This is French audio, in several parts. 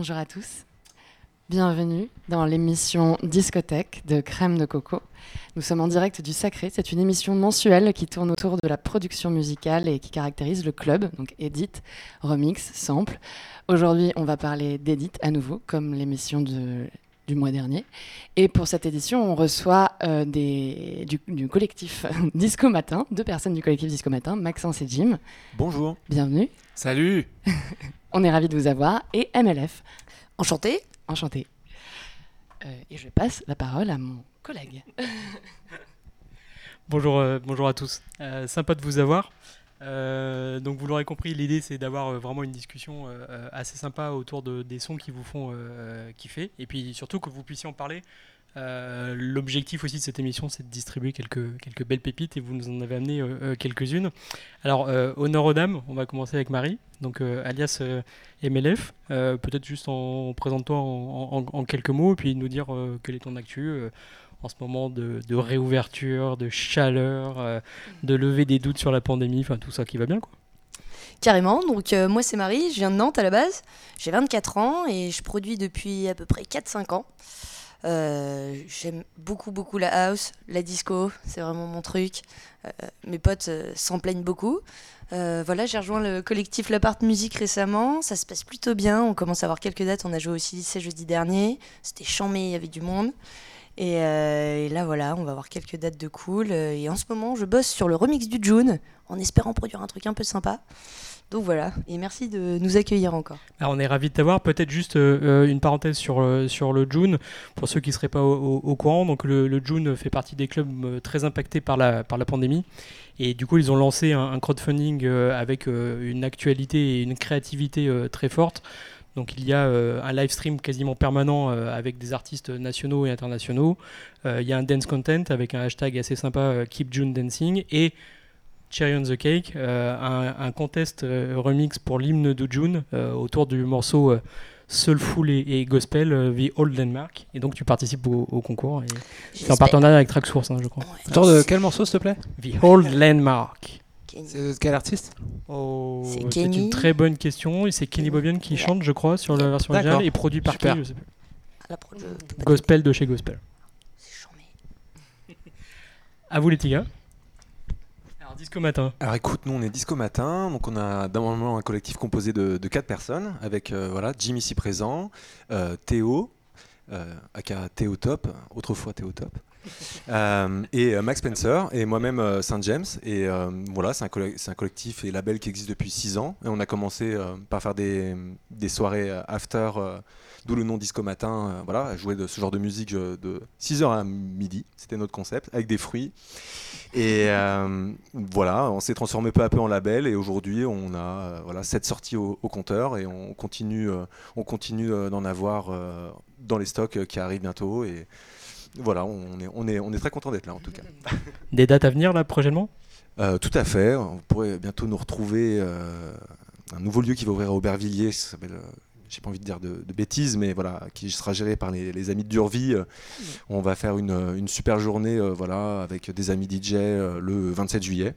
bonjour à tous. Bienvenue dans l'émission Discothèque de Crème de Coco. Nous sommes en direct du Sacré. C'est une émission mensuelle qui tourne autour de la production musicale et qui caractérise le club, donc Edit, Remix, Sample. Aujourd'hui, on va parler d'Edit à nouveau, comme l'émission du mois dernier. Et pour cette édition, on reçoit euh, des, du, du, collectif Disco Matin, deux personnes du collectif Disco Matin, Maxence et Jim. Bonjour. Bienvenue. Salut. on est ravis de vous avoir. Et MLF. Enchanté. Enchanté. Euh, et je passe la parole à mon collègue. bonjour, euh, bonjour à tous. Euh, sympa de vous avoir. Euh, donc vous l'aurez compris, l'idée c'est d'avoir euh, vraiment une discussion euh, assez sympa autour de, des sons qui vous font kiffer et puis surtout que vous puissiez en parler. L'objectif aussi de cette émission c'est de distribuer quelques, quelques belles pépites et vous nous en avez amené quelques-unes. Alors honneur aux dames, on va commencer avec Marie, donc alias MLF. Peut-être juste en, présentant en, quelques mots et puis nous dire quel est ton actu en ce moment de, réouverture, de chaleur, euh, de lever des doutes sur la pandémie, enfin tout ça qui va bien quoi. Carrément, donc euh, moi c'est Marie, je viens de Nantes à la base, j'ai 24 ans et je produis depuis à peu près 4-5 ans. Euh, J'aime beaucoup beaucoup la house, la disco, c'est vraiment mon truc. Euh, mes potes euh, s'en plaignent beaucoup. Voilà, j'ai rejoint le collectif La Part Musique récemment, ça se passe plutôt bien, on commence à avoir quelques dates, on a joué aussi lycée jeudi dernier, c'était chambé, il y avait du monde. Et, et, là, voilà, on va avoir quelques dates de cool. Et en ce moment, je bosse sur le remix du June, en espérant produire un truc un peu sympa. Donc voilà, et merci de nous accueillir encore. Alors on est ravis de t'avoir. Peut-être juste euh, une parenthèse sur, euh, sur le June, pour ceux qui ne seraient pas au, courant. Donc le, June fait partie des clubs euh, très impactés par la, par la pandémie. Et du coup, ils ont lancé un, un crowdfunding avec une actualité et une créativité très forte. Donc il y a un live stream quasiment permanent avec des artistes nationaux et internationaux. Il y a un dance content avec un hashtag assez sympa Keep June Dancing et Cherry on the Cake, un, un, contest remix pour l'hymne de June autour du morceau soulful et, et gospel The Old Landmark. Et donc tu participes au, au concours. C'est en partenariat avec Tracksource, hein, je crois. Ouais, autour de quel morceau s'il te plaît? The Old Landmark. C'est quel artiste? Oh, C'est une très bonne question. Et c'est Kenny Bobian qui chante, je crois, sur la version originale et produit par qui je sais plus. Pro. Gospel de chez Gospel. C'est à vous les petits gars. Alors Disco Matin. Alors écoute, nous on est Disco Matin, donc on a moment un collectif composé de, de quatre personnes, avec euh, voilà Jim ici présent, euh, Théo, euh, aka Théo Top, autrefois Théo Top. Euh, et euh, Max Spencer et moi-même Saint James et voilà c'est un, un, collectif et label qui existe depuis 6 ans et on a commencé par faire des, des soirées after d'où le nom Disco Matin voilà à jouer de ce genre de musique de 6h à midi c'était notre concept avec des fruits et voilà on s'est transformé peu à peu en label et aujourd'hui on a voilà cette sortie au, au, compteur et on continue on continue d'en avoir dans les stocks qui arrivent bientôt et voilà, on est, on est, on est très content d'être là en tout cas. Des dates à venir là prochainement? Euh, Tout à fait. On pourrait bientôt nous retrouver euh, un nouveau lieu qui va ouvrir à Aubervilliers, ça s'appelle. Euh, j'ai pas envie de dire de, de, bêtises, mais voilà, qui sera géré par les, les amis de Durvie. Mmh. On va faire une, une super journée, euh, voilà, avec des amis DJ euh, le 27 juillet.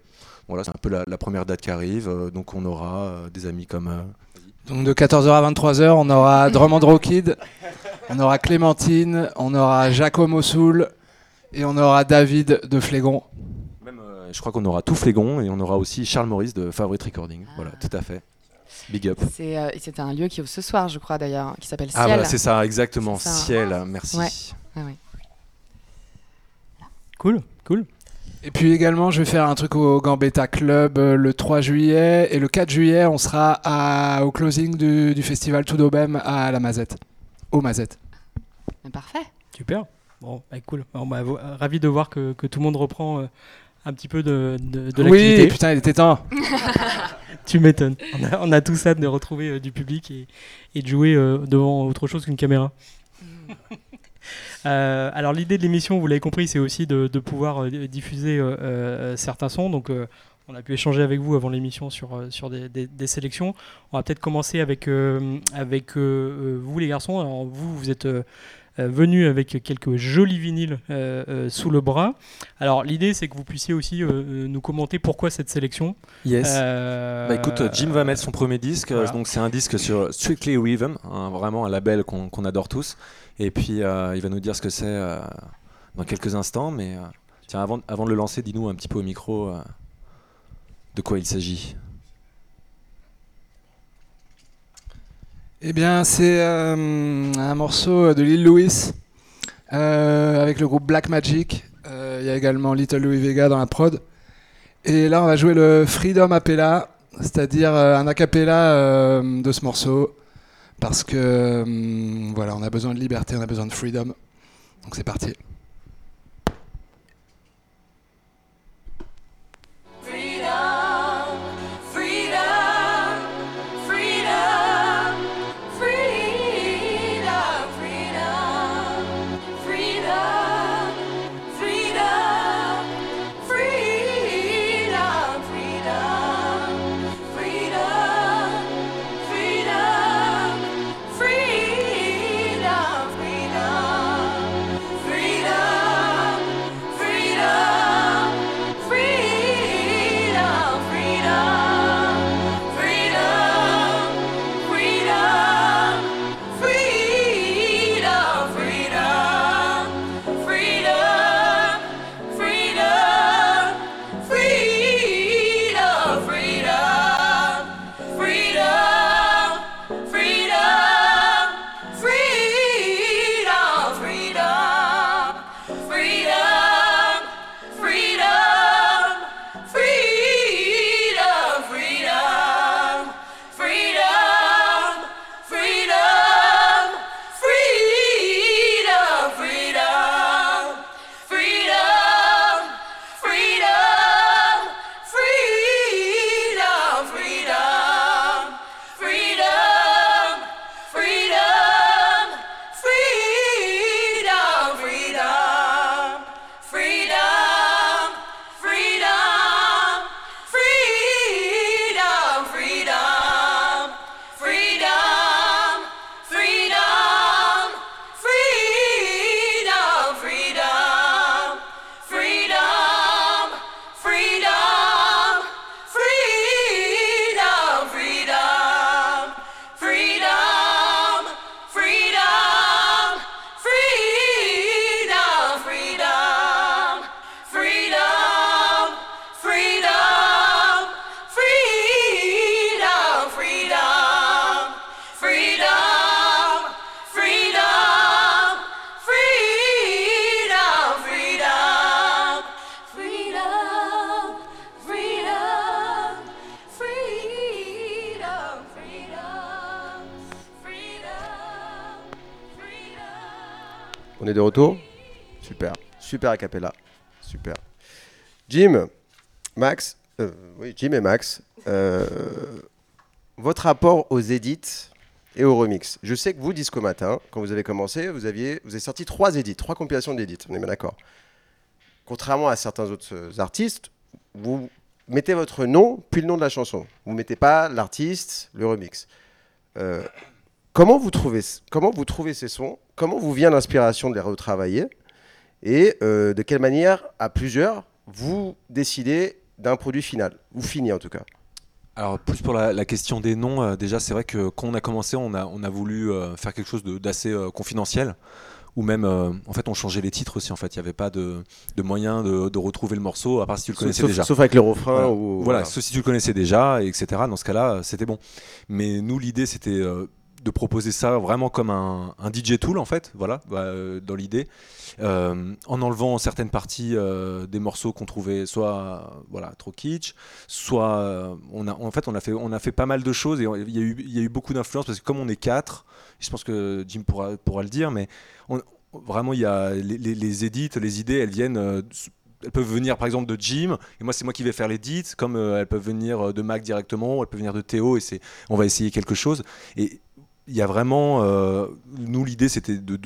Voilà, c'est un peu la, la, première date qui arrive. Euh, donc on aura des amis comme. donc de 14h à 23h, on aura Drummond Rockid. On aura Clémentine, on aura Jacob Mossoul et on aura David de Flégon. Même, euh, je crois qu'on aura tout Flégon et on aura aussi Charles Maurice de Favorite Recording. Ah. Voilà, tout à fait. Big up. C'est euh, un lieu qui ouvre ce soir, je crois d'ailleurs, qui s'appelle Ciel. Ah voilà, c'est ça, exactement. Ça. Ciel, ah. merci. Ouais. Cool, cool. Et puis également, je vais faire un truc au Gambetta Club euh, le 3 juillet. Et le 4 juillet, on sera à, au closing du, du festival Tout d'Aubem à la Mazette. Au Mazette. Parfait. Super. Bon, bah, cool. Bon, bah, ravi de voir que, que, tout le monde reprend euh, un petit peu de, de, de Oui, putain, il était temps. tu m'étonnes. On a, on a tout ça de retrouver euh, du public et, et de jouer euh, devant autre chose qu'une caméra. Euh, alors l'idée de l'émission, vous l'avez compris, c'est aussi de, de pouvoir diffuser certains sons. Donc on a pu échanger avec vous avant l'émission sur, sur des, des, des, sélections. On va peut-être commencer avec, avec vous les garçons. Alors vous, vous êtes venu avec quelques jolis vinyles sous le bras. Alors l'idée c'est que vous puissiez aussi nous commenter pourquoi cette sélection. Yes. bah écoute, Jim va mettre son premier disque, donc c'est un disque sur Strictly Rhythm, hein, vraiment un label qu'on adore tous. Et puis il va nous dire ce que c'est dans quelques instants, mais tiens, avant, avant de le lancer, dis-nous un petit peu au micro de quoi il s'agit. Eh bien, c'est euh, un morceau de Lil Louis euh, avec le groupe Black Magic. Euh, il y a également Little Louis Vega dans la prod. Et là, on va jouer le Freedom Appella, c'est-à-dire un acapella de ce morceau. Parce que voilà, on a besoin de liberté, on a besoin de freedom. Donc c'est parti. Super. A cappella. Super. Jim, Max, euh, oui, Jim et Max, euh, votre rapport aux edits et aux remix. Je sais que vous, Disco Matin, quand vous avez commencé, vous, aviez, vous avez sorti trois edits, trois compilations d'édits, on est bien d'accord. Contrairement à certains autres euh, artistes, vous mettez votre nom puis le nom de la chanson. Vous mettez pas l'artiste, le remix. comment, vous trouvez, comment vous trouvez ces sons? Comment vous vient l'inspiration de les retravailler? Et euh, de quelle manière, à plusieurs, vous décidez d'un produit final, ou fini en tout cas alors plus pour la, question des noms, euh, déjà c'est vrai que quand on a commencé, on a, on a voulu euh, faire quelque chose d'assez confidentiel, ou même en fait on changeait les titres aussi en fait, il n'y avait pas de, de moyen de, retrouver le morceau à part si tu le connaissais déjà. Sauf avec le refrain voilà. ou voilà, sauf si tu le connaissais déjà, etc. Dans ce cas-là, c'était bon. Mais nous l'idée c'était de proposer ça vraiment comme un, DJ tool en fait, voilà, bah, euh, dans l'idée, euh, en enlevant certaines parties euh, des morceaux qu'on trouvait soit voilà trop kitsch, soit on a en fait on a fait on a fait pas mal de choses et il y a eu il y a eu beaucoup d'influence parce que comme on est quatre, je pense que Jim pourra pourra le dire, mais vraiment il y a les, les, les édits, les idées, elles viennent elles peuvent venir par exemple de Jim et moi c'est moi qui vais faire l'édit comme elles peuvent venir de Mac directement elles peuvent venir de Théo et c'est on va essayer quelque chose et il y a vraiment, euh, nous l'idée c'était de,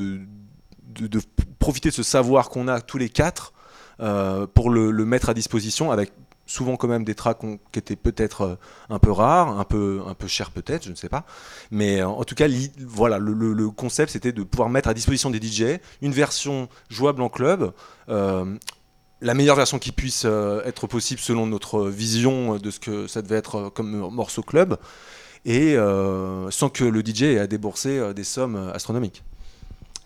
profiter de ce savoir qu'on a tous les quatre euh, pour le, mettre à disposition avec souvent quand même des tracks qui étaient peut-être euh, un peu rares, un peu, un peu chers peut-être, je ne sais pas. Mais en tout cas, voilà, le, concept c'était de pouvoir mettre à disposition des DJ une version jouable en club. la meilleure version qui puisse être possible selon notre vision de ce que ça devait être comme morceau club et euh, sans que le DJ ait à débourser euh, des sommes euh, astronomiques.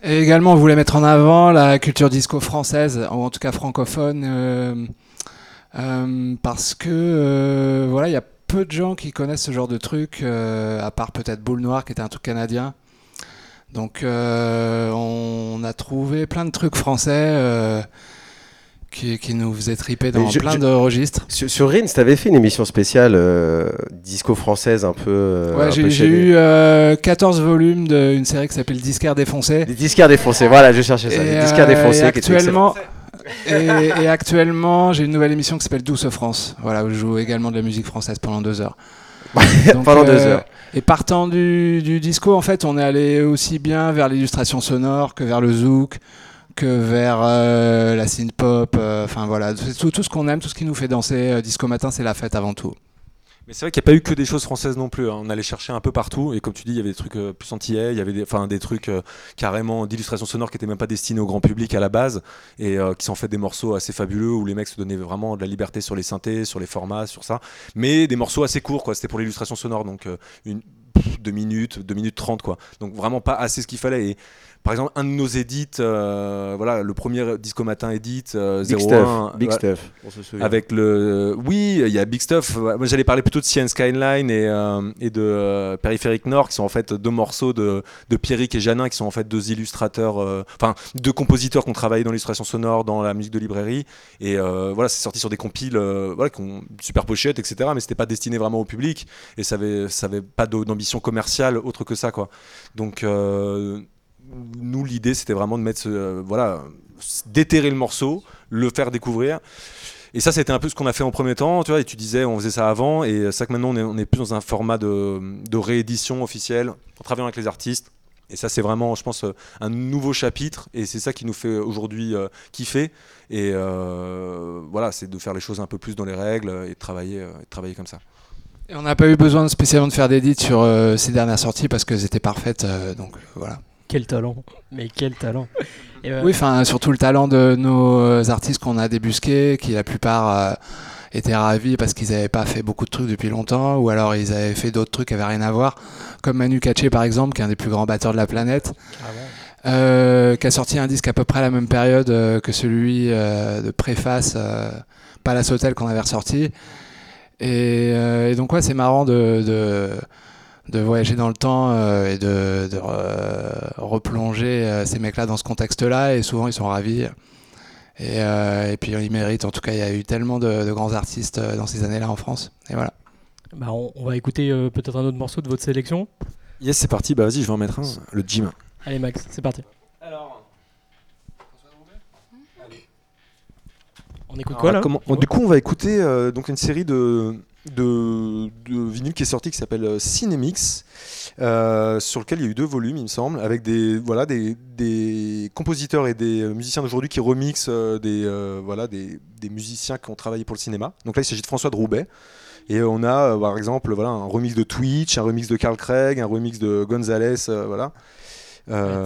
Et également, on voulait mettre en avant la culture disco française, ou en tout cas francophone, parce que voilà, il y a peu de gens qui connaissent ce genre de truc, à part peut-être Boule Noire, qui était un truc canadien. Donc, on a trouvé plein de trucs français qui, qui nous faisaient triper dans je- plein je- de registres. Sur, sur Rins, t'avais fait une émission spéciale euh, disco française un peu. euh, Ouais, j'ai eu euh, 14 volumes d'une série qui s'appelle Disquaire défoncé. Des disquaires défoncés, voilà, je cherchais ça. Et, disquaires euh, défoncés et qui actuellement, et, et actuellement, j'ai une nouvelle émission qui s'appelle Douce France. Voilà, où je joue également de la musique française pendant deux heures. Donc, Pendant deux heures. Et partant du, du disco, en fait, on est allé aussi bien vers l'illustration sonore que vers le zouk, vers euh, la synth pop. euh, Enfin voilà, tout, ce qu'on aime, tout ce qui nous fait danser. euh, disco matin, c'est la fête avant tout. Mais c'est vrai qu'il n'y a pas eu que des choses françaises non plus. hein. On allait chercher un peu partout. Et comme tu dis, il y avait des trucs euh, plus antillais, il y avait des, des trucs carrément d'illustration sonore qui n'étaient même pas destinés au grand public à la base. Et qui sont fait des morceaux assez fabuleux où les mecs se donnaient vraiment de la liberté sur les synthés, sur les formats, sur ça. Mais des morceaux assez courts, quoi. C'était pour l'illustration sonore. Donc une, pff, deux minutes, deux minutes trente, quoi. Donc vraiment pas assez ce qu'il fallait. Et par exemple, un de nos édits, euh, voilà, le premier Disco Matin édit, euh, Big 01, Stuff. Big ouais, Stuff. On se souvient. avec le. Oui, il y a Big Stuff. Moi, j'allais parler plutôt de CN Skyline et, euh, et de euh, Périphérique Nord, qui sont en fait deux morceaux de, de Pierrick et Janin, qui sont en fait deux illustrateurs, euh, enfin, deux compositeurs qui ont travaillé dans l'illustration sonore, dans la musique de librairie. Et euh, voilà, c'est sorti sur des compiles, euh, voilà, qui ont une super pochette, etc. Mais c'était pas destiné vraiment au public et ça avait, ça avait pas d'ambition commerciale autre que ça, quoi. Donc, euh, nous, l'idée, c'était vraiment de mettre, ce, euh, voilà, déterrer le morceau, le faire découvrir. Et ça, c'était un peu ce qu'on a fait en premier temps, tu vois. Et tu disais, on faisait ça avant, et ça que maintenant, on est, on est plus dans un format de, réédition officielle, en travaillant avec les artistes. Et ça, c'est vraiment, je pense, euh, un nouveau chapitre, et c'est ça qui nous fait aujourd'hui euh, kiffer. Et voilà, c'est de faire les choses un peu plus dans les règles et de travailler, travailler comme ça. Et on n'a pas eu besoin spécialement de faire d'édits sur ces dernières sorties parce qu'elles étaient parfaites. donc voilà. Quel talent, mais quel talent. Et, euh, Oui, enfin surtout le talent de nos artistes qu'on a débusqués, qui la plupart euh, étaient ravis parce qu'ils n'avaient pas fait beaucoup de trucs depuis longtemps, ou alors ils avaient fait d'autres trucs qui n'avaient rien à voir, comme Manu Katché par exemple, qui est un des plus grands batteurs de la planète, carrément. euh, qui a sorti un disque à peu près à la même période que celui de Préface, Palace Hotel qu'on avait ressorti. Et, et donc ouais, c'est marrant de, de, de voyager dans le temps euh, et de, de re- replonger euh, ces mecs-là dans ce contexte-là. Et souvent, ils sont ravis. Et, euh, et puis, ils méritent. En tout cas, il y a eu tellement de, de grands artistes euh, dans ces années-là en France. Et voilà. Bah, on, on va écouter euh, peut-être un autre morceau de votre sélection. Yes, c'est parti. Bah vas-y, je vais en mettre un. Le gym. Allez Max, c'est parti. On écoute Alors, quoi là? comment- on- Du coup, on va écouter euh, donc une série de, de, de vinyles qui est sortie qui s'appelle euh, Cinemix, euh, sur lequel il y a eu deux volumes, il me semble, avec des, voilà, des, des compositeurs et des euh, musiciens d'aujourd'hui qui remixent des, voilà, des, des musiciens qui ont travaillé pour le cinéma. Donc là, il s'agit de François de Roubaix. Et on a, par exemple, voilà, un remix de Twitch, un remix de Carl Craig, un remix de Gonzalez, voilà. Euh,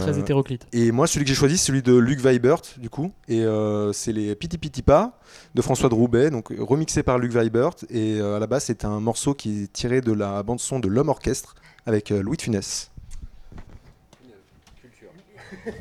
et moi, celui que j'ai choisi, c'est celui de Luc Weibert, du coup. Et euh, c'est les Piti Piti Pas de François de Roubaix, donc remixé par Luc Weibert. Et euh, à la base, c'est un morceau qui est tiré de la bande-son de L'Homme Orchestre avec Louis de Funès.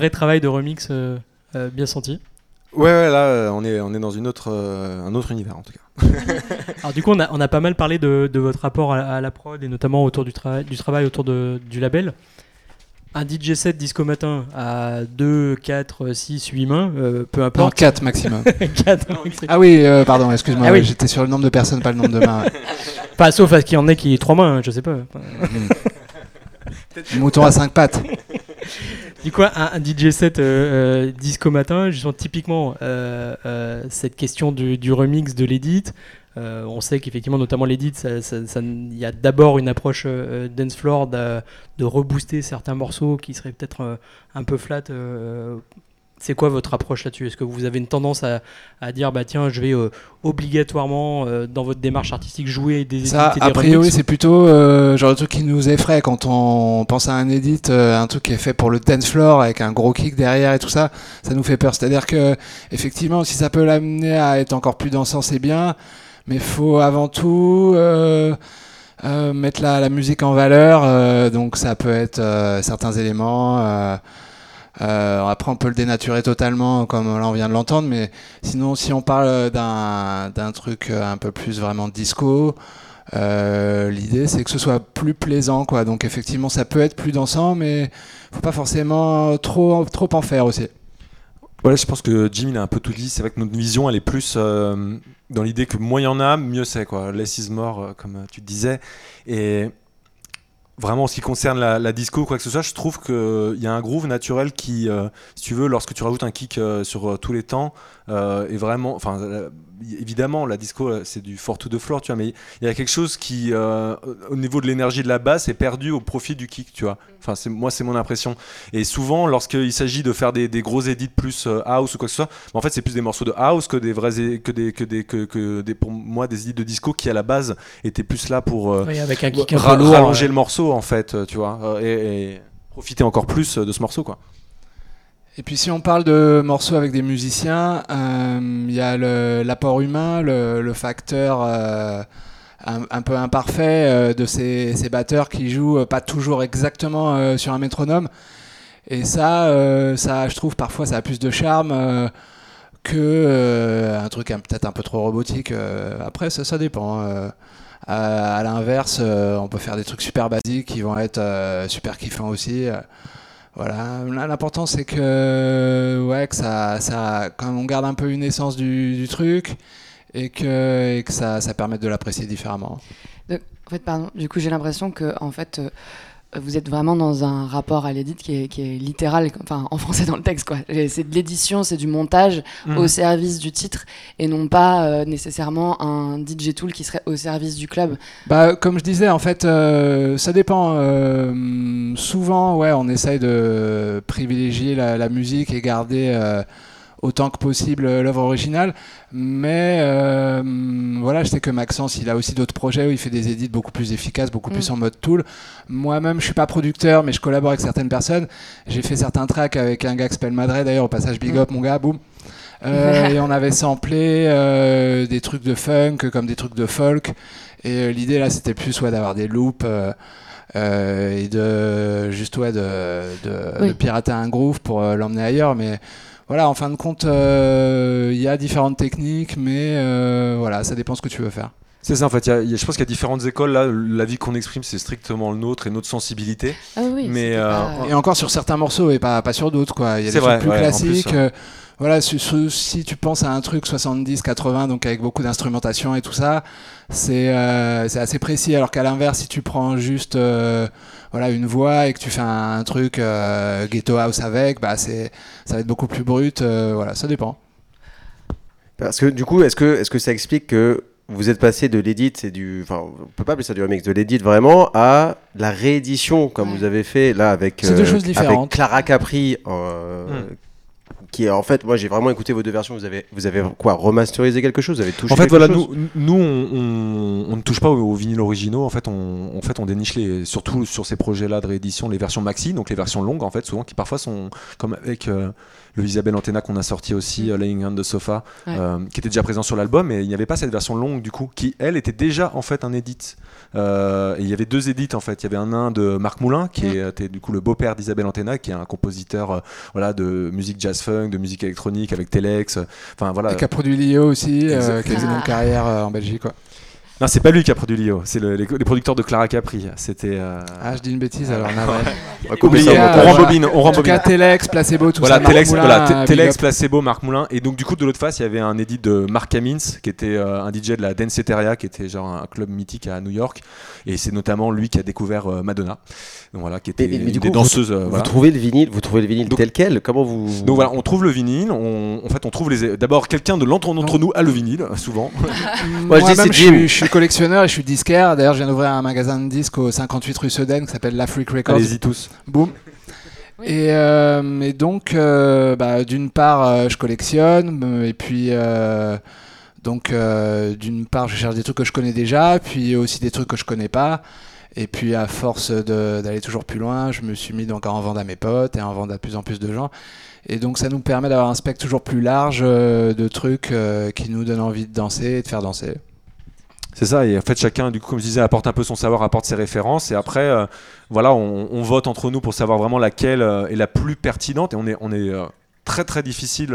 vrai travail de remix euh, euh, bien senti. Ouais, ouais, là, euh, on est, on est dans une autre, euh, un autre univers en tout cas. Alors du coup, on a, on a pas mal parlé de, de votre rapport à, à la prod et notamment autour du, travail du travail autour de, du label. Un DJ set disco matin à 2, 4, 6, 8 mains, euh, peu Non, importe. 4 maximum. 4, ah oui, euh, pardon, excuse-moi, Ah oui. j'étais sur le nombre de personnes, pas le nombre de mains. Pas sauf à ce qu'il y en ait qui est 3 mains, hein, je sais pas. Mouton à 5 pattes. Du coup, un, DJ set euh, euh, disco matin, justement, typiquement, euh, euh, cette question du, remix de l'édit. on sait qu'effectivement, notamment l'édit, il y a d'abord une approche dance floor de, rebooster certains morceaux qui seraient peut-être un peu flat. C'est quoi votre approche là-dessus? Est-ce que vous avez une tendance à, à dire, bah tiens, je vais euh, obligatoirement, euh, dans votre démarche artistique, jouer des Ça, edits et des a priori, c'est plutôt euh, genre le truc qui nous effraie quand on pense à un edit, un truc qui est fait pour le dance floor avec un gros kick derrière et tout ça, ça nous fait peur. C'est-à-dire que, effectivement, si ça peut l'amener à être encore plus dansant, c'est bien, mais faut avant tout mettre la, la musique en valeur. donc, ça peut être certains éléments. Euh, après, on peut le dénaturer totalement, comme là on vient de l'entendre, mais sinon, si on parle d'un truc euh, un peu plus vraiment disco, euh, l'idée c'est que ce soit plus plaisant, quoi. Donc, effectivement, ça peut être plus dansant, mais faut pas forcément trop, trop en faire aussi. Voilà, je pense que Jim il a un peu tout dit. C'est vrai que notre vision elle est plus euh, dans l'idée que moins il y en a, mieux c'est quoi. Less is more, euh, comme tu disais. Et vraiment en ce qui concerne la, la disco ou quoi que ce soit, je trouve qu'il y a un groove naturel qui, euh, si tu veux, lorsque tu rajoutes un kick euh, sur euh, tous les temps, euh, est vraiment. Enfin, évidemment, la disco euh, c'est du fort to the floor, tu vois, mais il y a quelque chose qui, euh, au niveau de l'énergie de la basse, est perdu au profit du kick, tu vois. Enfin, c'est- moi c'est mon impression. Et souvent, lorsqu'il s'agit de faire des, des gros edits plus euh, house ou quoi que ce soit, bah, en fait, c'est plus des morceaux de house que des vrais, que des, que des, que, que des, pour moi, des edits de disco qui à la base étaient plus là pour euh, Oui, avec un kick rallonger le morceau, en fait, tu vois, et, et profiter encore plus de ce morceau, quoi. Et puis si on parle de morceaux avec des musiciens, euh, il y a l'apport humain, le, facteur euh, un, peu imparfait euh, de ces, batteurs qui jouent pas toujours exactement sur un métronome. Et ça, ça, je trouve parfois ça a plus de charme que un truc peut-être un peu trop robotique. après, ça, dépend. euh. à à l'inverse, on peut faire des trucs super basiques qui vont être super kiffants aussi. Voilà, Là, l'important c'est que, ouais, que ça, ça, quand on garde un peu une essence du, du truc et que, et que ça, ça permette de l'apprécier différemment. En fait, pardon, du coup, j'ai l'impression que en fait, euh, vous êtes vraiment dans un rapport à l'édit qui est, qui est littéral, enfin en français dans le texte, quoi. C'est de l'édition, c'est du montage Mhm. au service du titre et non pas euh, nécessairement un DJ tool qui serait au service du club. Bah, comme je disais, en fait, euh, ça dépend. euh, souvent, ouais, on essaye de privilégier la, la musique et garder autant que possible euh, l'œuvre originale. Mais euh, voilà, je sais que Maxence, il a aussi d'autres projets où il fait des édits beaucoup plus efficaces, beaucoup plus Mm. en mode tool. Moi-même, je suis pas producteur, mais je collabore avec certaines personnes. J'ai fait certains tracks avec un gars qui s'appelle Madre, d'ailleurs, au passage Big Mm. Up, mon gars, boum. Euh, et on avait samplé euh, des trucs de funk comme des trucs de folk. Et l'idée là, c'était plus ouais, d'avoir des loops et de juste ouais, de, de, Oui. de pirater un groove pour l'emmener ailleurs. Mais voilà, en fin de compte, euh, il y a différentes techniques, mais euh, voilà, ça dépend ce que tu veux faire. C'est ça, en fait. il y a- il y a- je pense qu'il y a différentes écoles. Là, l'avis qu'on exprime, c'est strictement le nôtre et notre sensibilité. Ah oui, Mais, euh, pas- Et encore sur certains morceaux et pas, pas sur d'autres quoi. Il y a C'est des vrai, trucs plus ouais, classiques. plus, ouais. euh, voilà, si, tu penses à un truc 70-80, donc avec beaucoup d'instrumentation et tout ça, c'est euh, c'est assez précis. Alors qu'à l'inverse, si tu prends juste euh, voilà une voix et que tu fais un, un truc euh, ghetto house avec, bah c'est ça va être beaucoup plus brut. euh, voilà, ça dépend. Parce que du coup, est-ce que, est-ce que ça explique que vous êtes passé de l'édit, c'est du, enfin, on peut pas appeler ça du remix, de l'édit vraiment à la réédition comme Ouais. vous avez fait là avec, C'est deux choses différentes. avec Clara Capri, euh, Hmm. Qui est en fait, moi j'ai vraiment écouté vos deux versions. Vous avez, vous avez quoi remasterisé quelque chose? Vous avez touché En fait, voilà, chose? nous, nous on, on- on ne touche pas aux, aux vinyles originaux. En fait, on, en fait, on déniche les, surtout sur ces projets-là de réédition, les versions maxi, donc les versions longues, en fait, souvent qui parfois sont comme avec euh, le Isabelle Antena qu'on a sorti aussi, euh, Laying on the Sofa, Ouais. euh, qui était déjà présent sur l'album, mais il n'y avait pas cette version longue du coup, qui elle était déjà en fait un edit. Euh, et il y avait deux edits en fait. Il y avait un nain de Marc Moulin, qui Mm. était du coup le beau-père d'Isabelle Antena, qui est un compositeur euh, voilà, de musique jazz funk, de musique électronique avec Telex. Enfin voilà. Et qui a produit Lio aussi, euh, qui a fait une Ah. carrière euh, en Belgique. Quoi. Non, c'est pas lui qui a produit Lio, c'est le- les, les producteurs de Clara Capri. C'était. euh, Ah, je dis une bêtise alors. navré. On Oublié, au Ah, on rembobine, on En tout rembobine. cas, Telex, Placebo, tout Voilà, ça. Marc Telex, Moulin, voilà, euh, Telex. Placebo, Marc Moulin. Et donc, du coup, de l'autre face, il y avait un edit de Mark Kamins, qui était euh, un DJ de la Danceteria, qui était genre un club mythique à New York. Et c'est notamment lui qui a découvert euh, Madonna. Donc voilà, qui était Mais- mais une du des coup, danseuses. euh, Vous voilà. trouvez le vinyle, vous trouvez le vinyle Donc- tel quel Comment vous Donc voilà, on trouve le vinyle. On, en fait, on trouve les. D'abord, quelqu'un de l'entre d'entre nous a le vinyle, souvent. Moi, je dis, c'est je, Jim. Suis- je suis collectionneur et je suis disquaire. D'ailleurs, je viens d'ouvrir un magasin de disques au 58 rue Sedaine qui s'appelle La Freak Records. Allez-y tous. Boum. Et, euh, et donc, euh, bah, d'une part, euh, je collectionne, et puis, euh, donc, euh, d'une part, je cherche des trucs que je connais déjà, puis aussi des trucs que je connais pas. Et puis, à force d'aller toujours plus loin, je me suis mis donc à en vendre à mes potes et à en vendre à plus en plus de gens. Et donc, ça nous permet d'avoir un spectre toujours plus large euh, de trucs euh, qui nous donnent envie de danser et de faire danser. C'est ça, et en fait chacun, du coup, comme je disais, apporte un peu son savoir, apporte ses références, et après, euh, voilà, on, vote entre nous pour savoir vraiment laquelle euh, est la plus pertinente, et on est, on est euh, très très difficile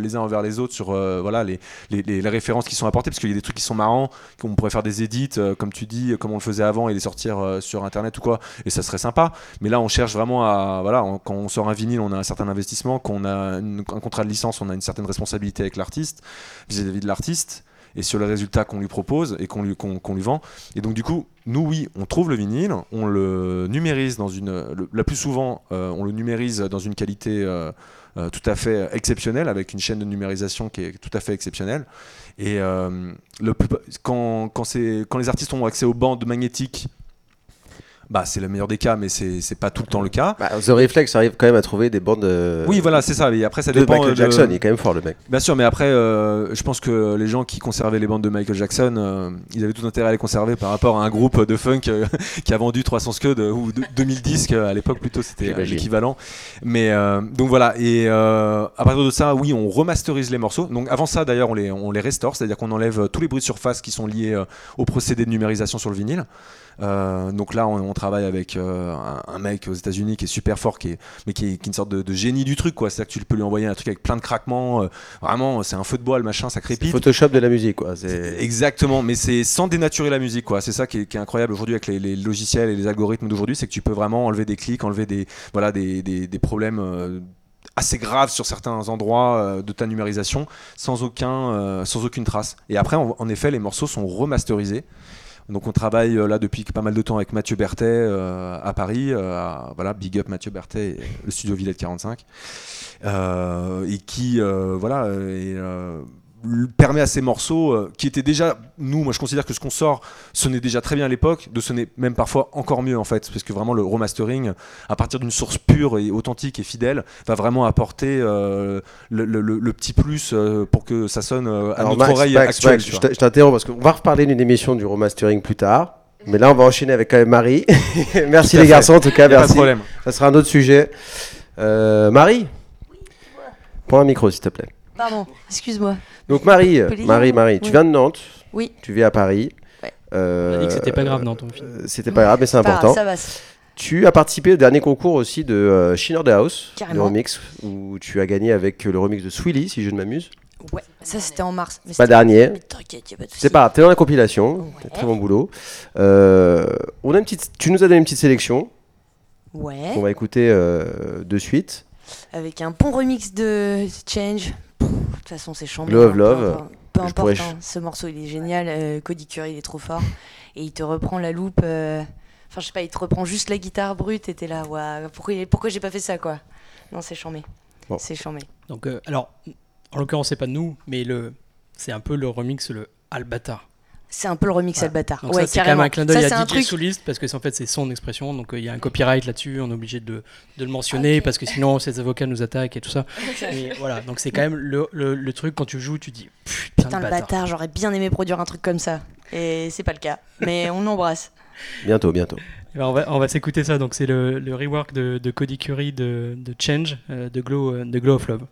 les uns envers les autres sur voilà les, les, les- références qui sont apportées, parce qu'il y a des trucs qui sont marrants, qu'on pourrait faire des edits, euh, comme tu dis, comme on le faisait avant, et les sortir sur internet ou quoi, et ça serait sympa. Mais là, on cherche vraiment à, voilà, quand on sort un vinyle, on a un certain investissement, quand on a un contrat de licence, on a une certaine responsabilité avec l'artiste, vis-à-vis de l'artiste et sur les résultats qu'on lui propose et qu'on lui, qu'on, qu'on lui vend. Et donc du coup, nous oui, on trouve le vinyle, on le numérise dans une, la plus souvent, euh, on le numérise dans une qualité euh, euh, tout à fait exceptionnelle, avec une chaîne de numérisation qui est tout à fait exceptionnelle. Et le quand, quand, c'est, quand les artistes ont accès aux bandes magnétiques, bah, c'est le meilleur des cas, mais c'est, c'est pas tout le temps le cas. Bah, The Reflex arrive quand même à trouver des bandes euh, Oui, voilà, c'est ça. Et après, ça de dépend. Michael de- Jackson. Il est quand même fort le mec. Bien sûr, mais après, euh, je pense que les gens qui conservaient les bandes de Michael Jackson, euh, ils avaient tout intérêt à les conserver par rapport à un groupe de funk euh, qui a vendu 300 scuds euh, ou de- 2000 disques euh, à l'époque plutôt, c'était euh, l'équivalent. Mais euh, donc voilà, et euh, à partir de ça, oui, on remasterise les morceaux. Donc avant ça, d'ailleurs, on les, on les restaure, c'est-à-dire qu'on enlève euh, tous les bruits de surface qui sont liés euh, au procédé de numérisation sur le vinyle. Euh, donc là, on, on travaille avec euh, un, un mec aux États-Unis qui est super fort, qui est, mais qui est, qui est une sorte de, de génie du truc, quoi. C'est-à-dire que tu peux lui envoyer un truc avec plein de craquements. euh, vraiment, c'est un feu de bois, le machin, ça crépite. Photoshop de la musique, quoi. Exactement, mais c'est sans dénaturer la musique, quoi. C'est ça qui est, qui est incroyable aujourd'hui avec les, les logiciels et les algorithmes d'aujourd'hui, c'est que tu peux vraiment enlever des clics, enlever des, voilà, des, des, des problèmes. euh, assez graves sur certains endroits de ta numérisation sans, aucun, euh, sans aucune trace. Et après, en, en effet, les morceaux sont remasterisés. Donc on travaille euh, là depuis pas mal de temps avec Mathieu Berthet euh, à Paris, euh, voilà, big up Mathieu Berthet, et le studio Villette 45, euh, et qui euh, voilà euh, permet à ces morceaux euh, qui étaient déjà nous moi je considère que ce qu'on sort sonnait déjà très bien à l'époque de sonner même parfois encore mieux en fait parce que vraiment le remastering à partir d'une source pure et authentique et fidèle va vraiment apporter euh, le, le- le- le petit plus euh, pour que ça sonne euh, à Alors, notre Max, oreille Max, actuelle Max, tu je t'interromps parce qu'on va reparler d'une émission du remastering plus tard. Mais là, on va enchaîner avec quand même Marie. merci les fait. garçons, en tout cas, a pas de merci. problème Ça sera un autre sujet. Euh, Marie? Prends un micro, s'il te plaît. Pardon, excuse-moi. Donc, Marie, dire, Marie, Marie, tu viens de Nantes. Oui. Tu vis à Paris. Ouais. Euh, On a dit que c'était pas grave dans ton film. euh, C'était pas grave, mais c'est important. ça va. Tu as participé au dernier concours aussi de euh, Shinner the House, Carrément. remix, où tu as gagné avec le remix de Swilly, si je ne m'amuse. Ouais, ça c'était en mars. Mais Pas dernier. mais T'inquiète, y a pas de souci. C'est pas grave, t'es dans la compilation, Ouais. très bon boulot. Euh, on a une petite, tu nous as donné une petite sélection Ouais. qu'on va écouter euh, de suite. Avec un bon remix de Change. De toute façon, c'est chambé. Love, hein, Love. Peu importe, peu Je importe, pourrais- hein, ce morceau il est génial. euh, Cody Curry il est trop fort. Et il te reprend la loupe. euh, Enfin, je sais pas, il te reprend juste la guitare brute et t'es là, ouais, pourquoi, pourquoi j'ai pas fait ça quoi? Non, c'est chambé. Bon. C'est chambé. Donc, euh, alors, en l'occurrence, c'est pas nous, mais le, c'est un peu le remix, le Albatar. C'est un peu le remix Voilà. Donc ouais, ça, c'est quand même un clin d'œil Ça, c'est à un DJ truc. Souliste parce que c'est- en fait c'est son expression, donc euh, il y a un copyright là-dessus, on est obligé de, de le mentionner parce que sinon ces avocats nous attaquent et tout ça. Et voilà, donc c'est quand même le, le- le truc quand tu joues, tu dis putain, Putain, le bâtard. bâtard, j'aurais bien aimé produire un truc comme ça. Et c'est pas le cas. Mais on l'embrasse. Bientôt, bientôt. Eh ben, on va, on va s'écouter ça, donc c'est le, le rework de, de Cody Curry de, de Change, euh, de, Glow, euh, de Glow of Love.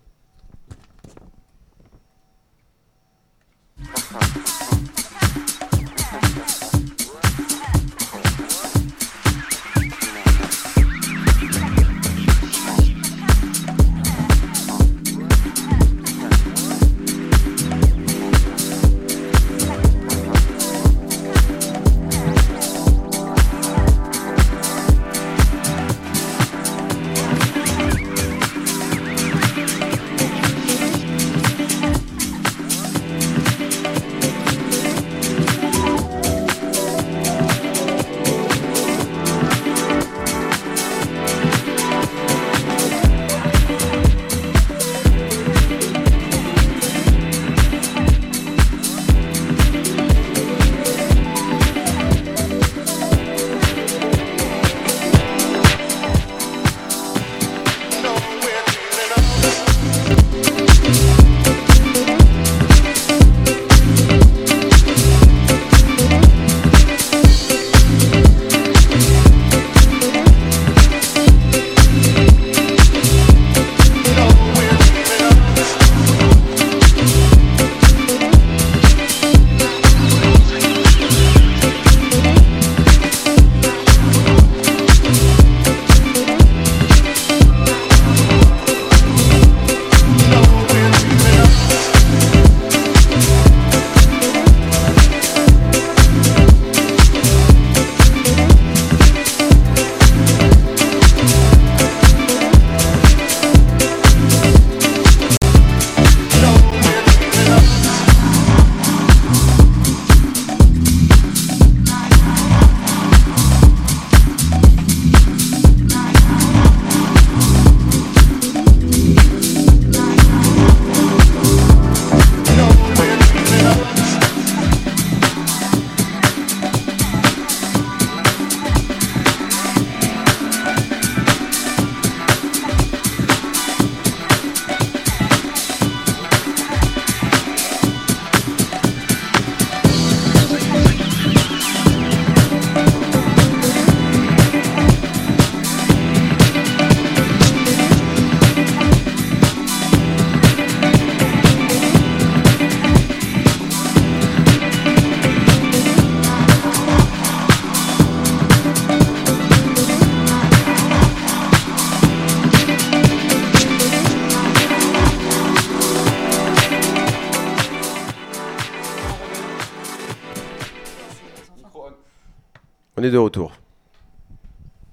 Est de retour.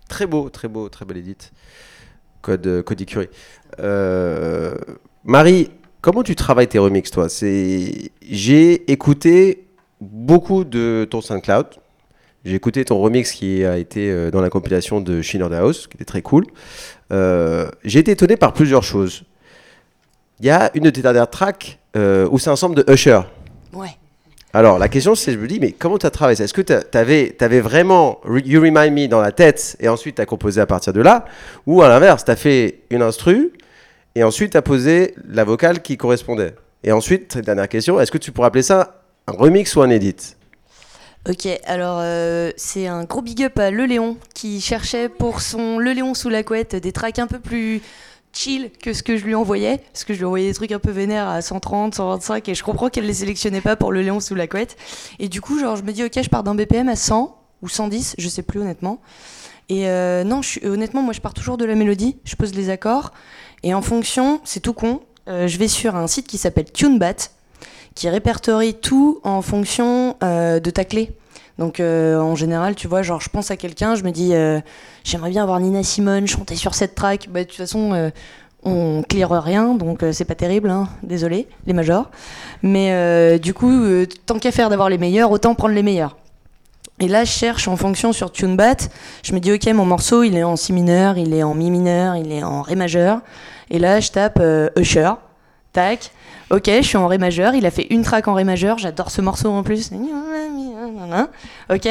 Très beau, très beau, très bel edit. Code euh, Cody Curry. Euh, Marie, comment tu travailles tes remixes, toi? C'est j'ai écouté beaucoup de ton SoundCloud. J'ai écouté ton remix qui a été euh, dans la compilation de Shiner the House, qui était très cool. Euh, j'ai été étonné par plusieurs choses. Il y a une de tes dernières tracks euh, où c'est un sample de Usher. Ouais. Alors, la question, c'est, je me dis, mais comment tu as travaillé Est-ce que tu avais, vraiment Re- You Remind Me dans la tête et ensuite tu as composé à partir de là? Ou à l'inverse, tu as fait une instru et ensuite tu as posé la vocale qui correspondait? Et ensuite, dernière question, est-ce que tu pourrais appeler ça un remix ou un edit? Ok, alors euh, c'est un gros big up à Le Léon qui cherchait pour son Le Léon sous la couette des tracks un peu plus chill que ce que je lui envoyais, parce que je lui envoyais des trucs un peu vénères à 130, 125 et je comprends qu'elle les sélectionnait pas pour Le Léon sous la couette. Et du coup, genre je me dis ok, je pars d'un BPM à 100 ou 110, je sais plus honnêtement. Et euh, non, suis, honnêtement, moi je pars toujours de la mélodie, je pose les accords et en fonction, c'est tout con, euh, je vais sur un site qui s'appelle TuneBat qui répertorie tout en fonction euh, de ta clé. Donc euh, en général, tu vois, genre je pense à quelqu'un, je me dis euh, j'aimerais bien avoir Nina Simone chanter sur cette track. Bah, de toute façon, euh, on claire rien, donc c'est pas terrible, hein, désolé, les majors. Mais du coup, tant qu'à faire d'avoir les meilleurs, autant prendre les meilleurs. Et là, je cherche en fonction sur TuneBat. Je me dis, ok, mon morceau, il est en si mineur, il est en mi mineur, il est en ré majeur. Et là, je tape Usher. Tac. Ok, je suis en ré majeur. Il a fait une track en ré majeur. J'adore ce morceau en plus. Ok.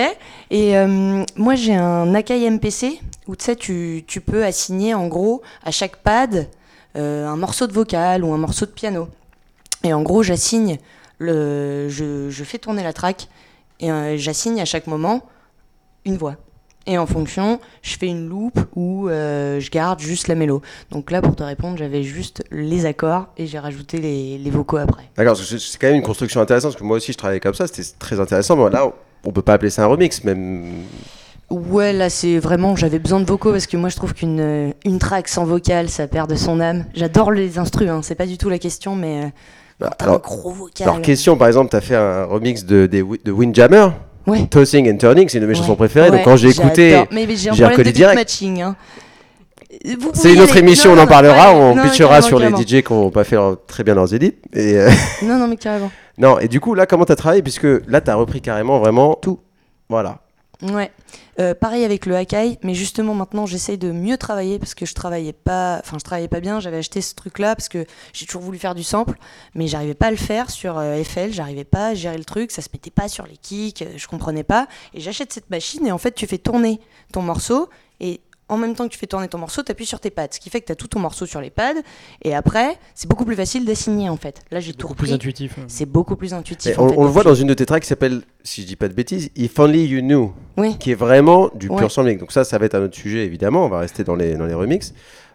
Et euh, moi, j'ai un Akai MPC où tu sais, tu, peux assigner en gros à chaque pad euh, un morceau de vocal ou un morceau de piano. Et en gros, j'assigne, le, je, je fais tourner la track et euh, j'assigne à chaque moment une voix. Et en fonction, je fais une loop ou euh, je garde juste la mélo. Donc là, pour te répondre, j'avais juste les accords et j'ai rajouté les, les vocaux après. D'accord, c'est quand même une construction intéressante, parce que moi aussi je travaillais comme ça, c'était très intéressant. Mais là, on peut pas appeler ça un remix, même. Ouais, là, c'est vraiment, j'avais besoin de vocaux parce que moi, je trouve qu'une une track sans vocal, ça perd de son âme. J'adore les instrus, hein, c'est pas du tout la question, mais euh, Bah, t'as un alors, gros vocal. alors, question, par exemple, tu as fait un remix de, Wi- de Windjammer, Ouais. Tossing and Turning, c'est une de mes chansons préférées. donc quand j'ai écouté, j'ai reconnu direct. matching. Hein. C'est une autre aller. émission, Non, on en parlera, ouais, on non, pitchera carrément, sur les. DJ qui n'ont pas fait leur- très bien leurs. Et, euh, Non, non, mais carrément. non, et du coup, là, comment tu as travaillé Puisque là, tu as repris carrément vraiment tout. Voilà. Ouais. Euh, pareil avec le Hakai, mais justement maintenant j'essaye de mieux travailler parce que je travaillais pas, enfin je travaillais pas bien. J'avais acheté ce truc-là parce que j'ai toujours voulu faire du sample, mais j'arrivais pas à le faire sur euh, FL. J'arrivais pas à gérer le truc, ça se mettait pas sur les kicks, euh, je comprenais pas. Et j'achète cette machine et en fait tu fais tourner ton morceau et en même temps que tu fais tourner ton morceau, tu appuies sur tes pads, ce qui fait que tu as tout ton morceau sur les pads. Et après, c'est beaucoup plus facile d'assigner en fait. Là j'ai tout Beaucoup plus intuitif. C'est beaucoup plus intuitif. En on, fait, on le voit je- dans une de tes tracks qui s'appelle, si je dis pas de bêtises, If Only You Knew, Oui. qui est vraiment du Ouais. pur sampling. Donc ça, ça va être un autre sujet évidemment. On va rester dans les dans les remixes.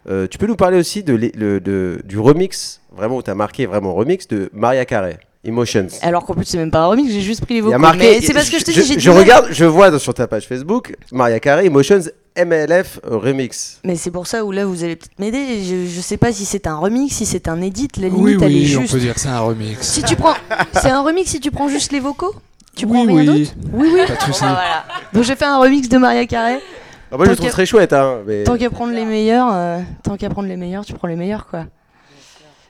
Euh, tu peux nous parler aussi de, les- le- de- du remix, vraiment où tu as marqué vraiment remix de Maria Carey, Emotions. Alors qu'en plus c'est même pas un remix, j'ai juste pris les Il y vocaux. a marqué. mais c'est parce que je te dis, j'ai je, je mal. regarde, je vois sur ta page Facebook Maria Carey Emotions MLF euh, remix. Mais c'est pour ça où là vous allez peut-être m'aider. Je, je sais pas si c'est un remix, si c'est un edit. La limite Oui, elle est oui, on juste. peut dire que c'est un remix. Si tu prends, c'est un remix si tu prends juste les vocaux? Tu prends oui, rien oui. d'autre? Oui oui. Pas de bah, voilà. Donc j'ai fait un remix de Maria Carey. Ah, moi, je le trouve très chouette. Hein, mais... Tant qu'à prendre les meilleurs, euh, tant qu'à prendre les meilleurs, tu prends les meilleurs quoi.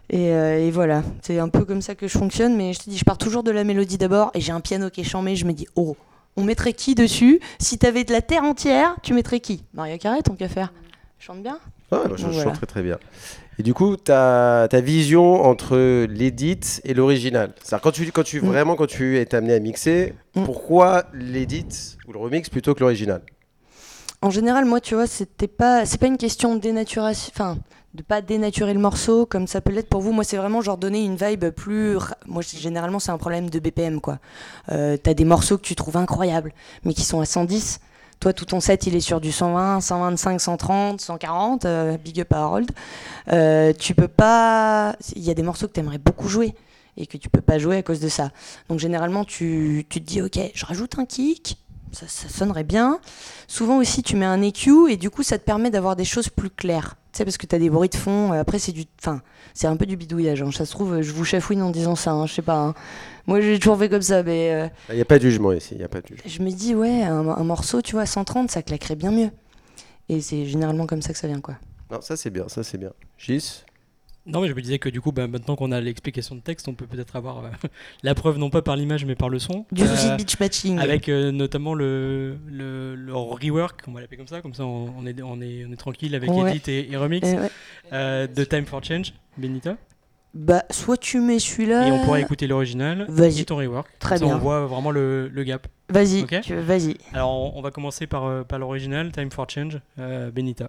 Et, euh, et voilà, c'est un peu comme ça que je fonctionne. Mais je te dis, je pars toujours de la mélodie d'abord et j'ai un piano qui est chambé. Je me dis, oh, on mettrait qui dessus Si t'avais de la terre entière, tu mettrais qui? Maria Carey, tant qu'à faire. Chante bien? Ah, je, je voilà. chante très très bien. Et du coup, ta, ta vision entre l'édit et l'original? C'est-à-dire quand tu, quand tu Mm. vraiment quand tu es amené à mixer, Mm. pourquoi l'édit ou le remix plutôt que l'original? En général, moi, tu vois, c'était pas, c'est pas une question de dénaturation, enfin, de pas dénaturer le morceau comme ça peut l'être pour vous. Moi, c'est vraiment genre donner une vibe plus. Moi, généralement, c'est un problème de BPM, quoi. Euh, T'as des morceaux que tu trouves incroyables, mais qui sont à 110. Toi, tout ton set, il est sur du 120, 125, 130, 140. euh, big up Harold. Euh, tu peux pas. Il y a des morceaux que t'aimerais beaucoup jouer et que tu peux pas jouer à cause de ça. Donc, généralement, tu, tu te dis, ok, je rajoute un kick. Ça, ça sonnerait bien. Souvent aussi, tu mets un EQ et du coup, ça te permet d'avoir des choses plus claires. Tu sais, parce que tu as des bruits de fond. euh, Après, c'est du. Enfin, c'est un peu du bidouillage. hein. Ça se trouve, je vous chafouine en disant ça. hein, Je sais pas. hein. Moi, j'ai toujours fait comme ça. Mais euh, Il n'y a pas de jugement ici. Il y a pas de jugement. je me dis, ouais, un, un morceau, tu vois, à 130, ça claquerait bien mieux. Et c'est généralement comme ça que ça vient, quoi. Non, ça c'est bien, ça c'est bien. Gis? Non, mais je me disais que du coup, bah, maintenant qu'on a l'explication de texte, on peut peut-être avoir euh, la preuve non pas par l'image mais par le son. Du Euh, beach matching. Avec euh, notamment le, le, le rework, on va l'appeler comme ça, comme ça on, on est, on, est, on est tranquille avec Ouais. Edit et, et Remix, ouais. euh, de Time for Change, Benita. Bah, soit tu mets celui-là. Et on pourra écouter l'original Vas-y. et ton rework. Très bien. on voit vraiment le, le gap. Vas-y, vas-y. Alors on, va commencer par, par l'original, Time for Change, Benita.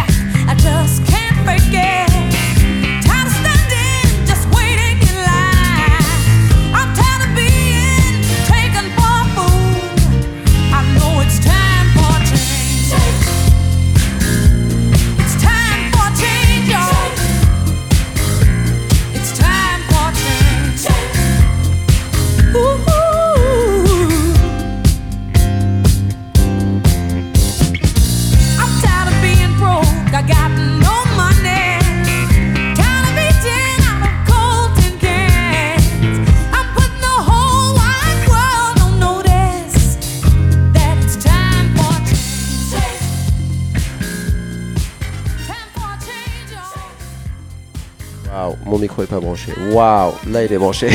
micro est pas branché. Waouh, là il est branché.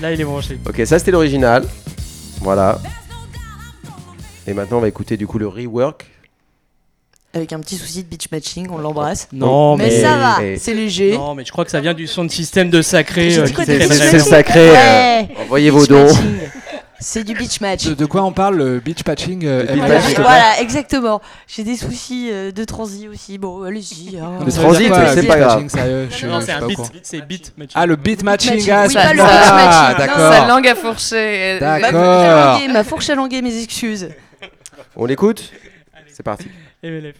Là, il est branché. ok, ça c'était l'original. Voilà. Et maintenant on va écouter du coup le rework. Avec un petit souci de beach matching, on l'embrasse. Non, mais, mais, ça va, mais- c'est léger. Non, mais je crois que ça vient du son de système de sacré. Euh, C'est sacré. euh, Ouais. envoyez vos dons. C'est du beach match. De, de quoi on parle Le beach patching euh, Le beach Voilà, matching. voilà, exactement. J'ai des soucis euh, de transi aussi. Bon, allez-y. hein. Mais Le transit, c'est beach pas grave. Non, c'est suis un beat. courant. C'est beat. matching. Ah, le beat matching, ah, oui, ça pas le ah, beach matching. Sa d'accord. langue à fourcher. Ma fourche à D'accord. languer, ma fourche à languer, mes excuses. On l'écoute? C'est parti. MLF.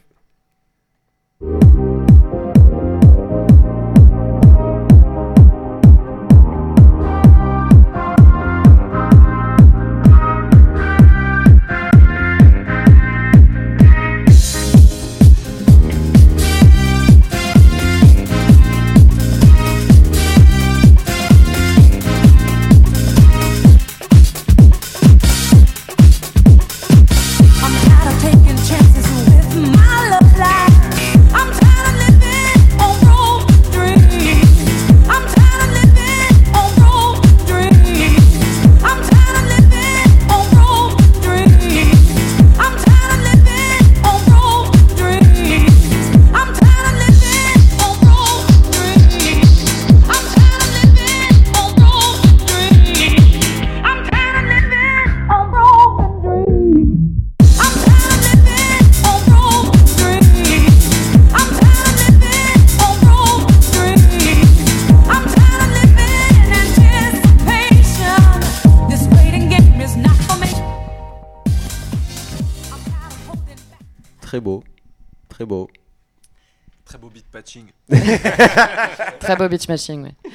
Très beau beach matching, oui.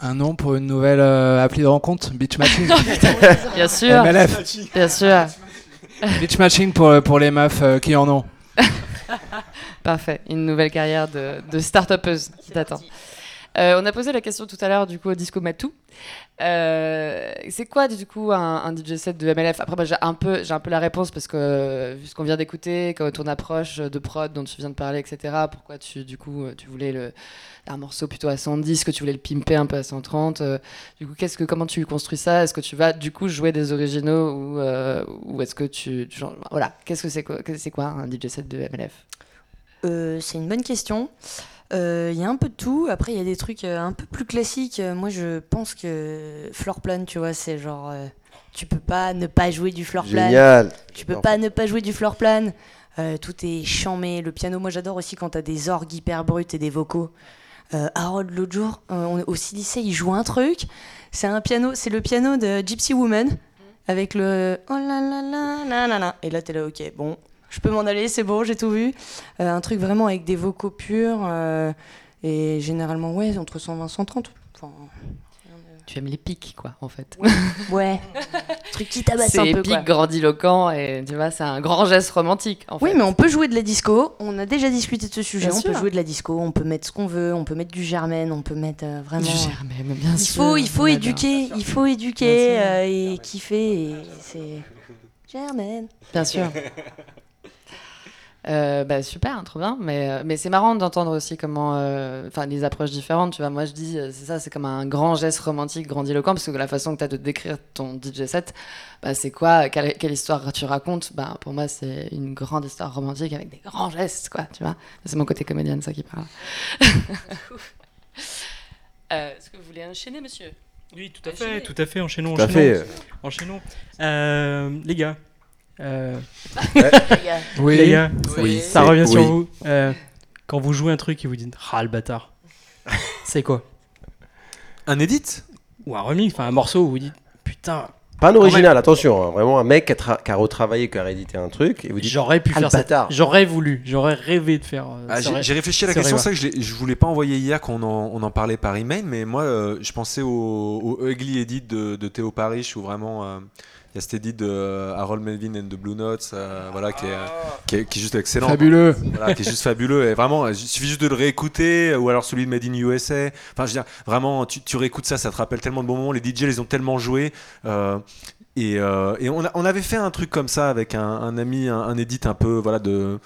Un nom pour une nouvelle euh, appli de rencontre? Beach matching Bien sûr, MLF bien sûr. Beach matching pour, pour les meufs euh, qui en ont. Parfait, une nouvelle carrière de, de start-upeuse qui t'attend. Euh, on a posé la question tout à l'heure du coup au Disco Matou. Euh, c'est quoi du coup un, DJ set de MLF Après, j'ai un peu, un peu la réponse parce que vu ce qu'on vient d'écouter, ton approche de prod dont tu viens de parler, etc. Pourquoi tu du coup tu voulais le, un morceau plutôt à 110, que tu voulais le pimper un peu à 130 euh, Du coup, que comment tu construis ça? Est-ce que tu vas du coup jouer des originaux ou, euh, est-ce que tu, genre, voilà Qu'est-ce que c'est quoi, quoi un DJ set de MLF c'est une bonne question. Euh, Il y a un peu de tout. Après, il y a des trucs euh, un peu plus classiques. Euh, moi, je pense que floor plan, tu vois, c'est genre. euh, tu peux pas ne pas jouer du floor plan. Génial. Tu peux pas ne pas jouer du floor plan. Euh, tout est chamé. Le piano, moi j'adore aussi quand t'as des orgues hyper brutes et des vocaux. Euh, Harold, l'autre jour, euh, on est au CDC, il joue un truc. C'est un piano, c'est le piano de Gypsy Woman avec le oh là là là là là là. Et là t'es là, ok, bon, je peux m'en aller, c'est bon, j'ai tout vu. Euh, un truc vraiment avec des vocaux purs euh, et généralement ouais entre 120 et 130. Enfin, Tu aimes les pics, quoi, en fait. ouais, truc qui tabasse c'est un peu épique, quoi. grandiloquent, et tu vois, c'est un grand geste romantique, en Oui, fait. mais on peut jouer de la disco. On a déjà discuté de ce sujet. Bien on peut jouer de la disco. On peut mettre ce qu'on veut. On peut mettre du germaine. On peut mettre euh, vraiment. Du germaine, bien Il sûr. faut, il faut éduquer. Il faut éduquer euh, et kiffer. Et c'est germaine. Bien sûr. Euh, bah, super, hein, trop bien. Mais, euh, mais c'est marrant d'entendre aussi comment, euh, enfin, les approches différentes. Tu vois, moi je dis, euh, c'est ça, c'est comme un grand geste romantique, grandiloquent, parce que la façon que tu as de décrire ton DJ set, bah, c'est quoi, quelle, quelle histoire tu racontes? Bah, pour moi, c'est une grande histoire romantique avec des grands gestes, quoi. Tu vois, c'est mon côté comédienne, ça qui parle. Euh, Est-ce que vous voulez enchaîner, monsieur? Oui, tout à Enchaîner. fait, tout à fait. Enchaînons, Tout à enchaînons. fait. euh, enchaînons. Euh, les gars, euh, Oui. les gars, Oui. ça revient sur oui. vous. Euh, quand vous jouez un truc et vous dites Ah le bâtard, c'est quoi Un edit Ou un remix, enfin un morceau où vous dites Putain, Pas un original, attention. hein, Vraiment un mec qui a, tra- qui a retravaillé, qui a réédité un truc. Et vous dites j'aurais pu Ah, le faire ça. bâtard. J'aurais voulu, j'aurais rêvé de faire. euh, Ah, ça j'ai aurait- réfléchi à la question, c'est vrai que je, je voulais pas envoyer hier quand on en, on en parlait par email, mais moi euh, je pensais au, au Ugly Edit de, de Théo Parish où vraiment euh, y a cet edit de euh, Harold Melvin and the Blue Notes, euh, voilà, qui est, qui, est, qui est juste excellent. Fabuleux. Voilà, qui est juste fabuleux. Et vraiment, il suffit juste de le réécouter, ou alors celui de Made in USA. Enfin, je veux dire, vraiment, tu, tu réécoutes ça, ça te rappelle tellement de bons moments. Les DJ les ont tellement joué. Euh, Et, euh, et on, a- on avait fait un truc comme ça avec un, un ami, un, un edit un peu voilà de,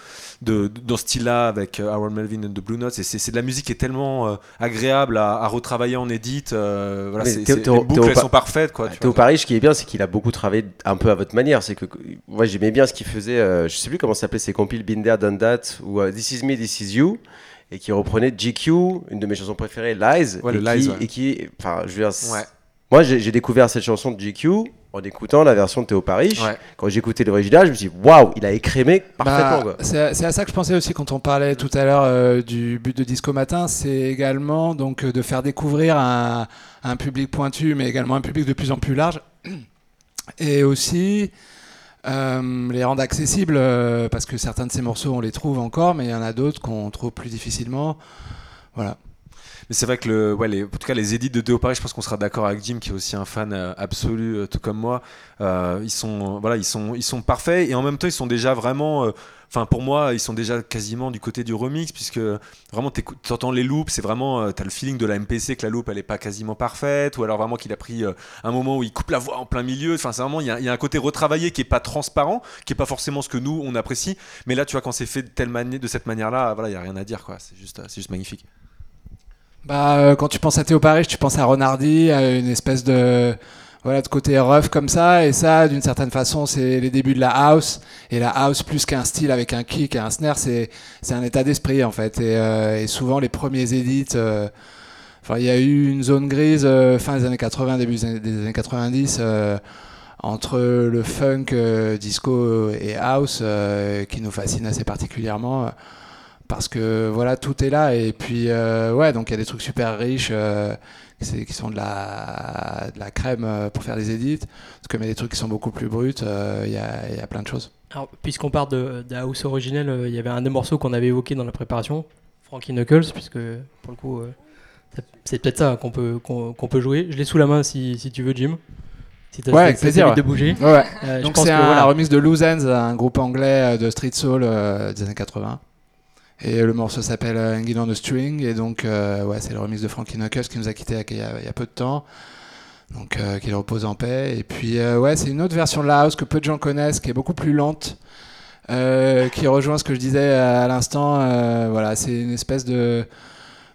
de, de- dans ce style-là avec euh, Aaron Melvin and the Blue Notes. Et c'est de la musique qui est tellement euh, agréable à, à retravailler en edit. euh, voilà, c'est- Théo- c'est- Théo- les boucles elles sont parfaites quoi. Théo. Paris, ce qui est bien, c'est qu'il a beaucoup travaillé un peu à votre manière. C'est que moi, j'aimais bien ce qu'il faisait. euh, je sais plus comment s'appelait, ses compiles Binder Done That ou euh, This Is Me, This Is You, et qui reprenait GQ, une de mes chansons préférées, Lies, Ouais, et, le qui, Lies, ouais. et qui, enfin, je veux dire, Ouais. moi, j'ai découvert cette chanson de GQ en écoutant la version de Théo Paris. Ouais. Quand j'écoutais l'original, je me suis dit, waouh, il a écrémé parfaitement. Bah, quoi. c'est à ça que je pensais aussi quand on parlait tout à l'heure euh, du but de Disco Matin, c'est également donc euh, de faire découvrir un, un public pointu, mais également un public de plus en plus large, et aussi euh, les rendre accessibles, euh, parce que certains de ces morceaux on les trouve encore, mais il y en a d'autres qu'on trouve plus difficilement. Voilà. Mais c'est vrai que les, en tout cas les édits de Théo Paris, je pense qu'on sera d'accord avec Jim qui est aussi un fan euh, absolu, euh, tout comme moi. Euh, ils sont, voilà, ils sont, ils sont parfaits et en même temps ils sont déjà vraiment, enfin pour moi ils sont déjà quasiment du côté du remix puisque vraiment t'écoutes- t'entends les loops, c'est vraiment, t'as le feeling de la MPC que la loop elle est pas quasiment parfaite ou alors vraiment qu'il a pris un moment où il coupe la voix en plein milieu. Enfin c'est vraiment, il y, a- un côté retravaillé qui est pas transparent, qui est pas forcément ce que nous on apprécie. Mais là tu vois quand c'est fait de telle manière, de cette manière-là, voilà, il y a rien à dire quoi. C'est juste, c'est juste magnifique. Bah, euh, quand tu penses à Théo Paris, tu penses à Renardi, à une espèce de voilà de côté rough comme ça, et ça, d'une certaine façon, c'est les débuts de la house. Et la house, plus qu'un style avec un kick et un snare, c'est c'est un état d'esprit en fait. Et, euh, et souvent, les premiers edits, euh, enfin, il y a eu une zone grise euh, fin des années 80, début des années- des années 90. euh, entre le funk, euh, disco et house, euh, qui nous fascine assez particulièrement, parce que voilà, tout est là. Et puis, euh, ouais, donc il y a des trucs super riches euh, qui sont de la, de la crème euh, pour faire des edits. Parce que mais des trucs qui sont beaucoup plus bruts, il y, a, il y a plein de choses. Alors, puisqu'on parle de, de house originelle, il y avait un des morceaux qu'on avait évoqué dans la préparation, Frankie Knuckles, puisque pour le coup, c'est- peut-être ça qu'on peut, qu'on peut jouer. Je l'ai sous la main si, si tu veux, Jim. Si Ouais, avec plaisir, ouais. de bouger. Ouais, ouais. Euh, je Donc c'est un voilà. remix de Loose Ends, un groupe anglais de street soul euh, des années 80. Et le morceau s'appelle euh, Hanging on a String. Et donc, euh, ouais, c'est le remix de Frankie Knuckles qui nous a quittés il y a, peu de temps. Donc, euh, qu'il repose en paix. Et puis, ouais, c'est une autre version de la house que peu de gens connaissent, qui est beaucoup plus lente, qui rejoint ce que je disais à l'instant. Voilà, c'est une espèce de,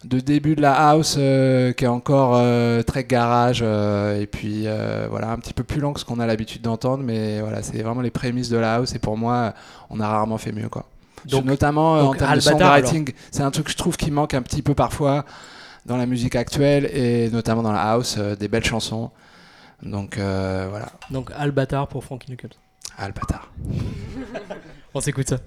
de début de la house qui est encore très garage. et puis, voilà, un petit peu plus lent que ce qu'on a l'habitude d'entendre. Mais voilà, c'est vraiment les prémices de la house. Et pour moi, on a rarement fait mieux, quoi. Donc- notamment euh, en termes de songwriting, c'est un truc que je trouve qui manque un petit peu parfois dans la musique actuelle et notamment dans la house, euh, des belles chansons. Donc euh, voilà, Donc, Albatar pour Frankie Knuckles. Albatar. On s'écoute ça.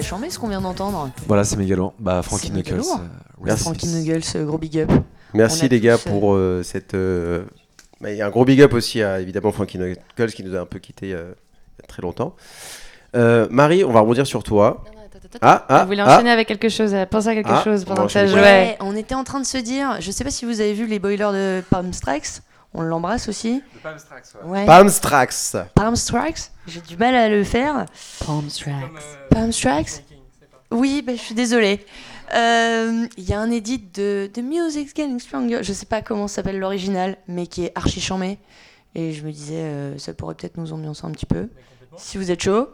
Méga chambé ce qu'on vient d'entendre. Voilà, c'est mégalo. Bah, Frankie C'est méga Knuckles. lourd. euh, Merci. Frankie euh, gros big up. Merci a les gars tous, euh, pour euh, cette. euh, bah, et un gros big up aussi à évidemment Frankie Knuckles qui nous a un peu quitté euh, il y a très longtemps. Euh, Marie, on va rebondir sur toi. Ah, ah, Elle voulait ah. enchaîner avec quelque chose, elle pensait à quelque Ah, chose pendant que ça jouait. Ouais, on était en train de se dire, je sais pas si vous avez vu les boilers de Palm Strikes, on l'embrasse aussi. Ouais. Palm Strax. Palm Strikes, j'ai du mal à le faire. Palm Strikes Oui, bah, je suis désolée. Euh, Il y a un edit de The Music's Getting Stronger, je sais pas comment s'appelle l'original, mais qui est archi chambé. Et je me disais, euh, ça pourrait peut-être nous ambiancer un petit peu. Si vous êtes chaud,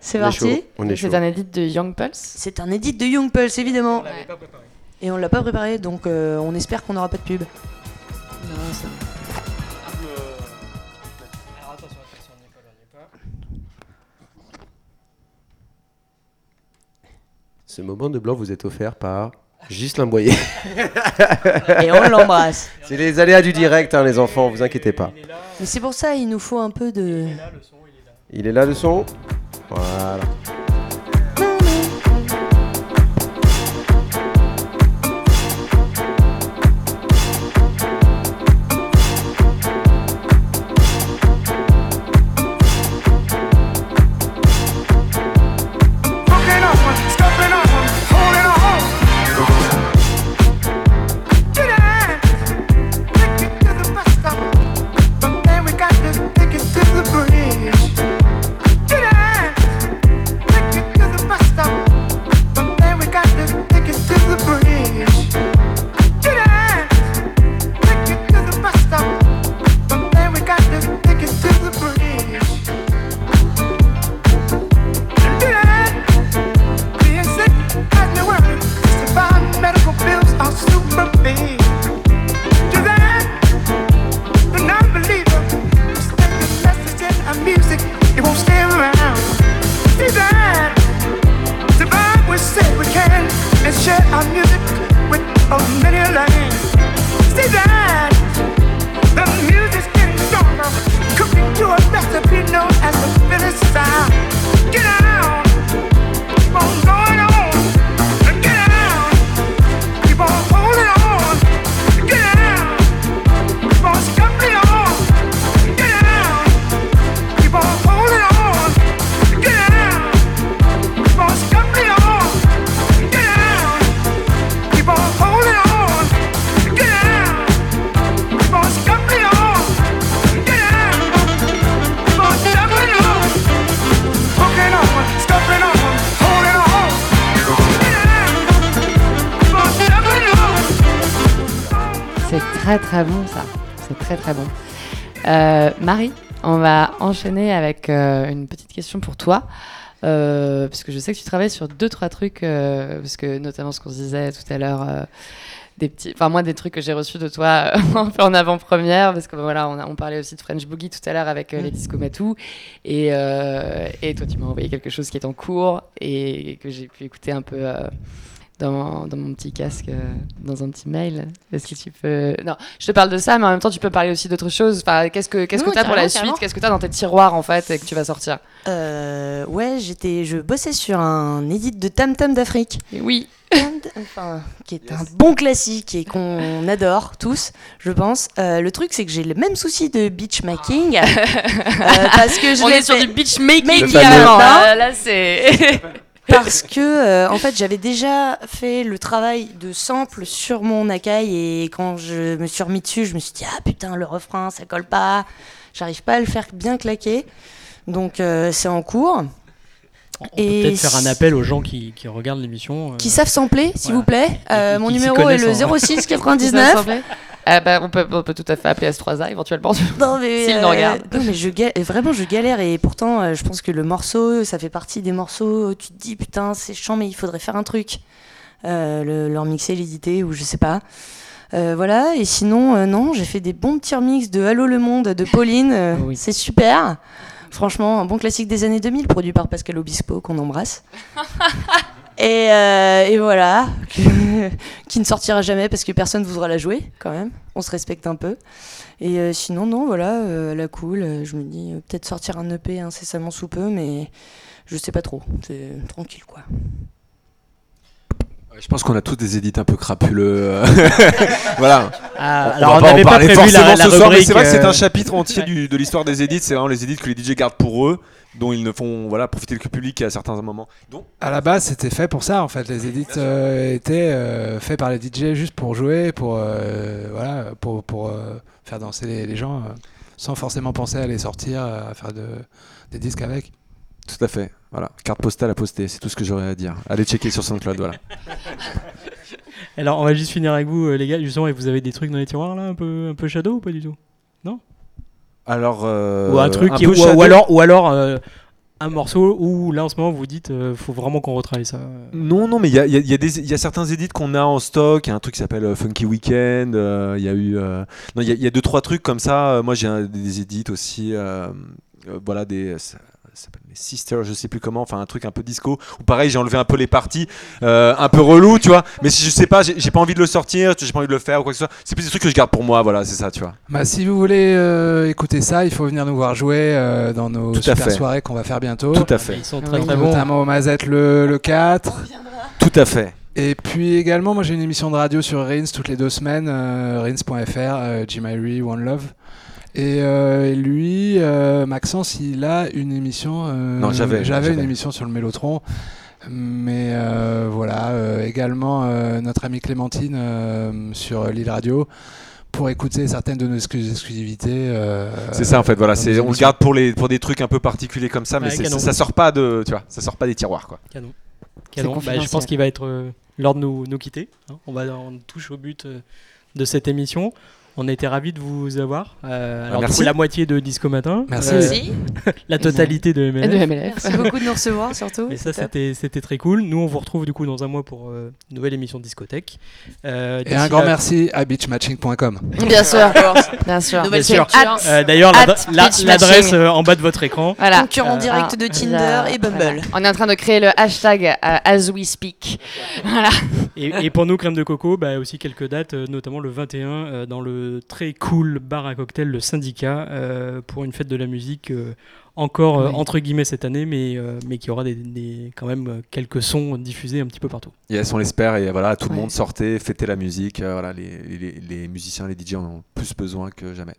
c'est parti. chaud. On est chaud. C'est un edit de Young Pulse. C'est un edit de Young Pulse, évidemment. l'avait pas préparé. Et on l'a pas préparé, donc euh, on espère qu'on n'aura pas de pub. Attention, Ce moment de blanc vous est offert par Ghislain Boyer. Et on l'embrasse. C'est les aléas du direct, hein, les enfants, vous inquiétez pas. Mais c'est pour ça, il nous faut un peu de. il est là, le son, il est là. Il est là le son Voilà. Très bon ça. C'est très très bon. Euh, Marie, on va enchaîner avec euh, une petite question pour toi. Euh, parce que je sais que tu travailles sur deux trois trucs, euh, parce que notamment ce qu'on se disait tout à l'heure, des petits, enfin moi des trucs que j'ai reçus de toi un peu en avant-première, parce que voilà, on, a, on parlait aussi de French Boogie tout à l'heure avec les Disco Matou, et, et toi tu m'as envoyé quelque chose qui est en cours et que j'ai pu écouter un peu dans, mon- dans mon petit casque, euh, dans un petit mail. Est-ce que tu peux... Non, je te parle de ça, mais en même temps, tu peux parler aussi d'autres choses. Enfin, qu'est-ce que qu'est-ce que t'as pour la carrément, suite? Qu'est-ce que t'as dans tes tiroirs, en fait, et que tu vas sortir? Euh, ouais, j'étais, je bossais sur un edit de Tam Tam d'Afrique. Oui. Enfin, qui est un bon classique et qu'on adore tous, je pense. Euh, le truc, c'est que j'ai le même souci de beachmaking. euh, parce que je On est sur du beach making, Là, là, c'est... Parce que, euh, en fait, j'avais déjà fait le travail de sample sur mon Akai et quand je me suis remis dessus, je me suis dit, ah putain, le refrain, ça colle pas. J'arrive pas à le faire bien claquer. Donc, euh, c'est en cours. On peut Et peut-être faire un appel aux gens qui, qui regardent l'émission. euh, Qui savent sampler, s'il Voilà. vous plaît. Euh, qui- mon numéro est le connaissent en- 06 99. Ah bah, on, peut, on peut tout à fait appeler S3A éventuellement. Non mais, S'il euh, nous regarde. non, mais je vraiment je galère et pourtant euh, je pense que le morceau ça fait partie des morceaux où tu te dis putain c'est chiant mais il faudrait faire un truc Euh, le, leur mixer l'éditer ou je sais pas Euh, voilà et sinon euh, non j'ai fait des bons petits remix de Allô le monde de Pauline euh, Oui. c'est super franchement un bon classique des années 2000 produit par Pascal Obispo qu'on embrasse Et, euh, et voilà, qui ne sortira jamais parce que personne ne voudra la jouer quand même. On se respecte un peu. Et euh, sinon, non, voilà, euh, la cool. je me dis peut-être sortir un EP incessamment sous peu, mais je sais pas trop. C'est tranquille quoi. Je pense qu'on a tous des édits un peu crapuleux. euh. voilà. Ah, On alors va on pas en prévu la, forcément la ce soir, mais c'est vrai que c'est euh, un chapitre entier du- de l'histoire des édits. C'est vraiment les édits que les DJ gardent pour eux, dont ils ne font voilà profiter le public à certains moments. Donc, À la base, c'était fait pour ça en fait. Les edits euh, étaient euh, faits par les DJ juste pour jouer, pour euh, voilà, pour, pour euh, faire danser les, les gens, euh, sans forcément penser à les sortir, à faire de, des disques avec. tout à fait. Voilà, carte postale à poster, c'est tout ce que j'aurais à dire. Allez checker sur SoundCloud, voilà. Alors on va juste finir avec vous euh, les gars. Justement, et vous avez des trucs dans les tiroirs là, un peu, un peu shadow ou pas du tout? Alors, euh, Ou un truc qui- ou, ou alors, ou alors euh, un morceau où là en ce moment vous dites euh, faut vraiment qu'on retravaille ça. Non, non, mais il y a, y a- y a y a certains édits qu'on a en stock. Il y a un truc qui s'appelle Funky Weekend. Il y a eu. Non, il y, a- deux, trois trucs comme ça. Moi, j'ai des édits aussi. voilà, des. Sisters, je sais plus comment, enfin un truc un peu disco. Ou pareil, j'ai enlevé un peu les parties, euh, un peu relou, tu vois. Mais si je sais pas, j'ai pas envie de le sortir, j'ai pas envie de le faire ou quoi que ce soit. C'est plus des trucs que je garde pour moi, voilà, c'est ça, tu vois. Bah, si vous voulez euh, écouter ça, il faut venir nous voir jouer euh, dans nos Tout super soirées qu'on va faire bientôt. Tout à fait, Ils sont très oui. très bons. Notamment au Mazette le, le 4. tout à fait. Et puis également, moi j'ai une émission de radio sur Rins toutes les deux semaines, euh, Rins.fr, euh, Jim Irie, One Love. Et euh, lui, euh, Maxence, il a une émission. euh, Non, j'avais, J'avais une émission sur le Mélotron. Mais euh, voilà, euh, également euh, notre amie Clémentine euh, sur l'île radio pour écouter certaines de nos exclus- exclusivités. euh, C'est ça en fait, voilà, c'est on le garde pour les pour des trucs un peu particuliers comme ça, mais Ouais, canon. ça sort pas de, tu vois, ça sort pas des tiroirs quoi. Canon. Canon. Bah, je pense qu'il va être euh, l'heure de nous, nous quitter. hein. On va on touche au but euh, de cette émission. On été ravis de vous avoir. Euh, alors du merci. coup, la moitié de Disco Matin, Merci. euh, Merci. la totalité de MLF. de MLF. Merci beaucoup de nous recevoir surtout. Mais ça, c'était c'était très cool. Nous, on vous retrouve du coup dans un mois pour euh, une nouvelle émission de discothèque. Euh, Et un grand là- merci à beachmatching.com. Bien sûr, bien sûr. Bien sûr. Euh, D'ailleurs, l'adresse euh, en bas de votre écran. Voilà. Concurrent Euh, direct Ah, de Tinder là, et Bumble. voilà. On est en train de créer le hashtag euh, as we speak. Voilà. Et, et pour nous, crème de coco, bah, aussi quelques dates, euh, notamment le 21 euh, dans le très cool bar à cocktail Le Syndicat euh, pour une fête de la musique euh, encore euh, Oui. entre guillemets cette année, mais, euh, mais qui aura des, des- quand même quelques sons diffusés un petit peu partout. Yes, on l'espère et voilà, tout le Ouais. monde sortait, fêtait la musique. euh, voilà, les, les, les musiciens, les DJ en ont plus besoin que jamais.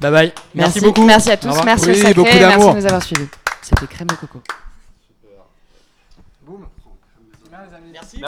Bye bye. Merci, beaucoup. Merci à Au tous. Merci Oui, au Sacré. beaucoup Merci de nous avoir suivis. C'était Crème de Coco. Merci.